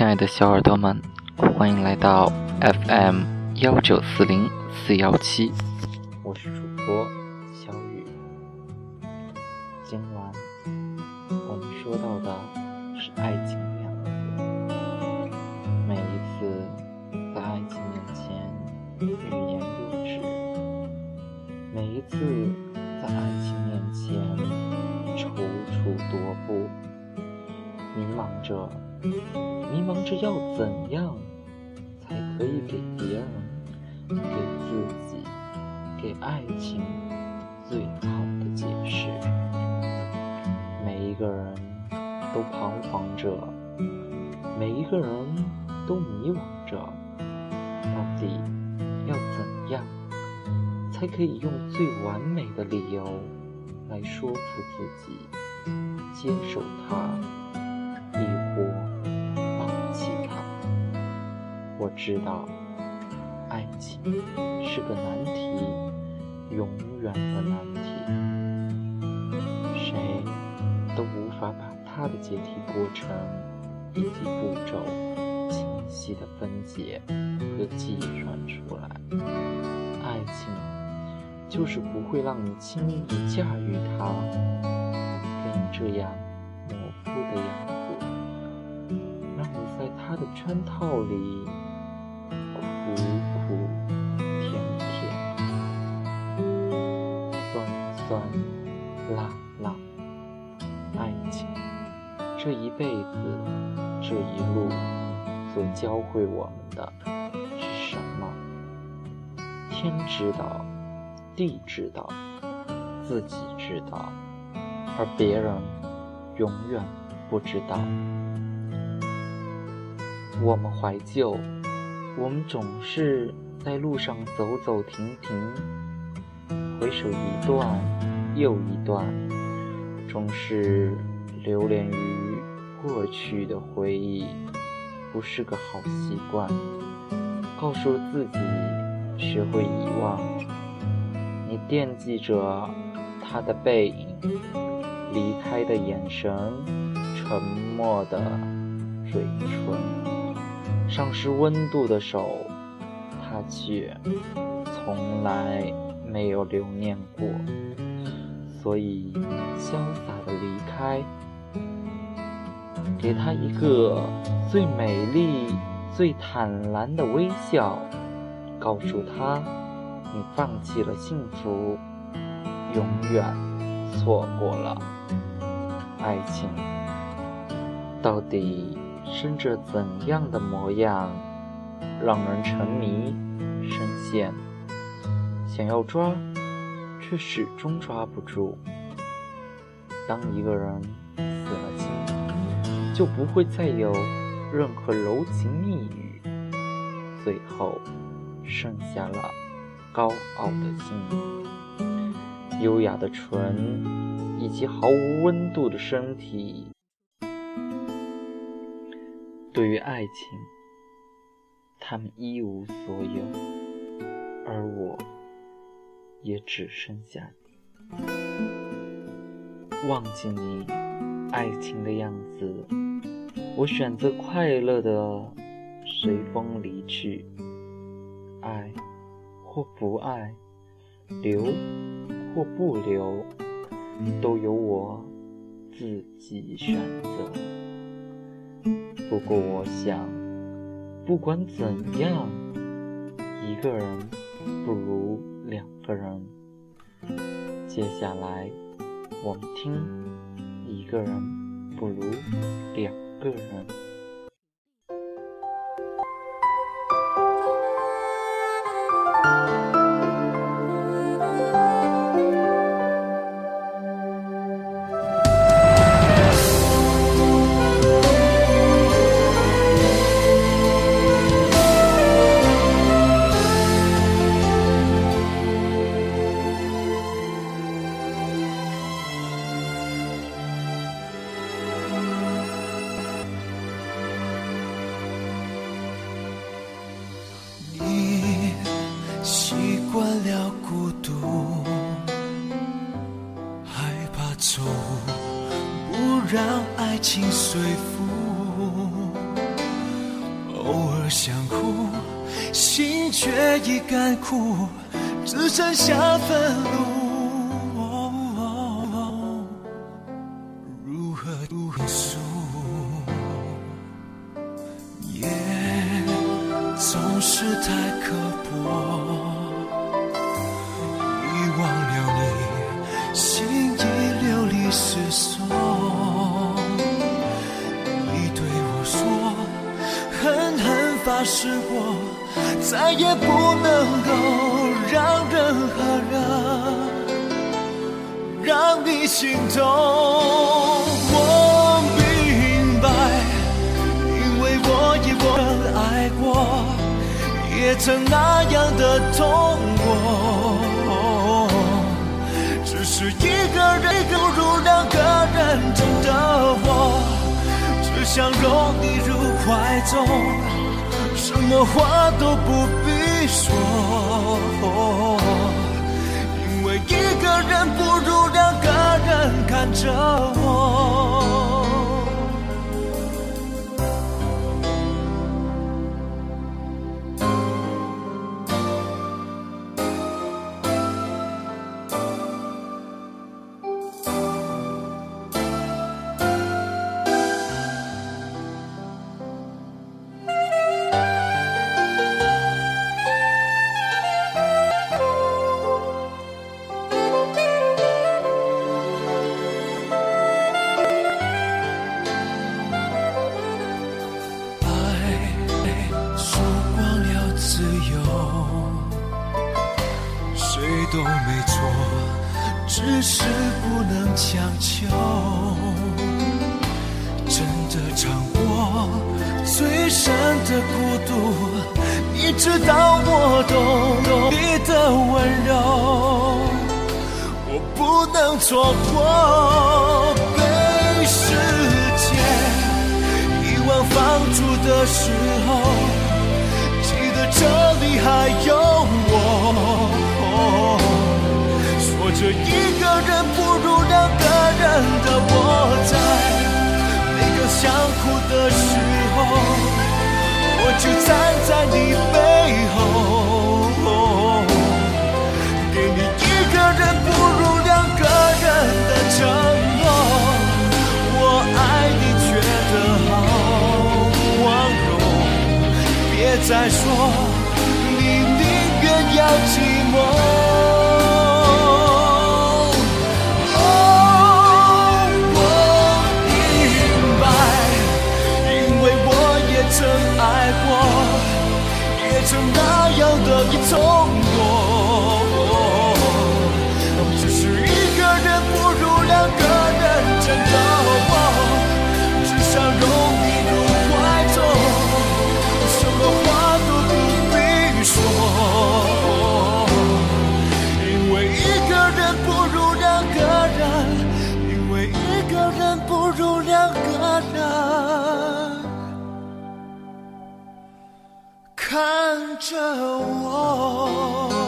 亲爱的小耳朵们，欢迎来到 FM 幺九四零四幺七，我是主播小雨。今晚我们说到的是爱情两个字。每一次在爱情面前欲言又止，每一次在爱情面前踌躇踱步，迷茫着。迷茫着要怎样才可以给别人、给自己、给爱情最好的解释？每一个人都彷徨着，每一个人都迷惘着，到底要怎样才可以用最完美的理由来说服自己接受他？我知道，爱情是个难题，永远的难题，谁都无法把它的解题过程以及步骤清晰的分解和计算出来。爱情就是不会让你轻易驾驭它，给你这样模糊的样子，让你在它的圈套里。酸辣辣，爱情这一辈子，这一路所教会我们的是什么？天知道，地知道，自己知道，而别人永远不知道。我们怀旧。我们总是在路上走走停停，回首一段又一段，总是流连于过去的回忆，不是个好习惯。告诉自己学会遗忘，你惦记着他的背影，离开的眼神，沉默的嘴唇。丧失温度的手，他却从来没有留念过，所以潇洒的离开，给他一个最美丽、最坦然的微笑，告诉他，你放弃了幸福，永远错过了爱情，到底。生着怎样的模样，让人沉迷、深陷，想要抓，却始终抓不住。当一个人死了心，就不会再有任何柔情蜜语，最后剩下了高傲的心、优雅的唇，以及毫无温度的身体。对于爱情，他们一无所有，而我也只剩下你。忘记你爱情的样子，我选择快乐的随风离去。爱或不爱，留或不留，都由我自己选择。不过，我想，不管怎样，一个人不如两个人。接下来，我们听，一个人不如两个人。习惯了孤独害怕错误不让爱情随风偶尔想哭心却已干枯只剩下愤怒。手，你对我说，狠狠。发誓过，再也不能够让任何人让你心痛。我明白，因为我也曾爱过，也曾那样的痛想拥你入怀中。什么话都不必说，因为一个人不如两个人看着我。只是不能强求。真的尝过最深的孤独，你知道我懂你的温柔，我不能错过。再说，你宁愿要寂寞。哦，我明白，因为我也曾爱过，也曾那样的痛过。人。看着我。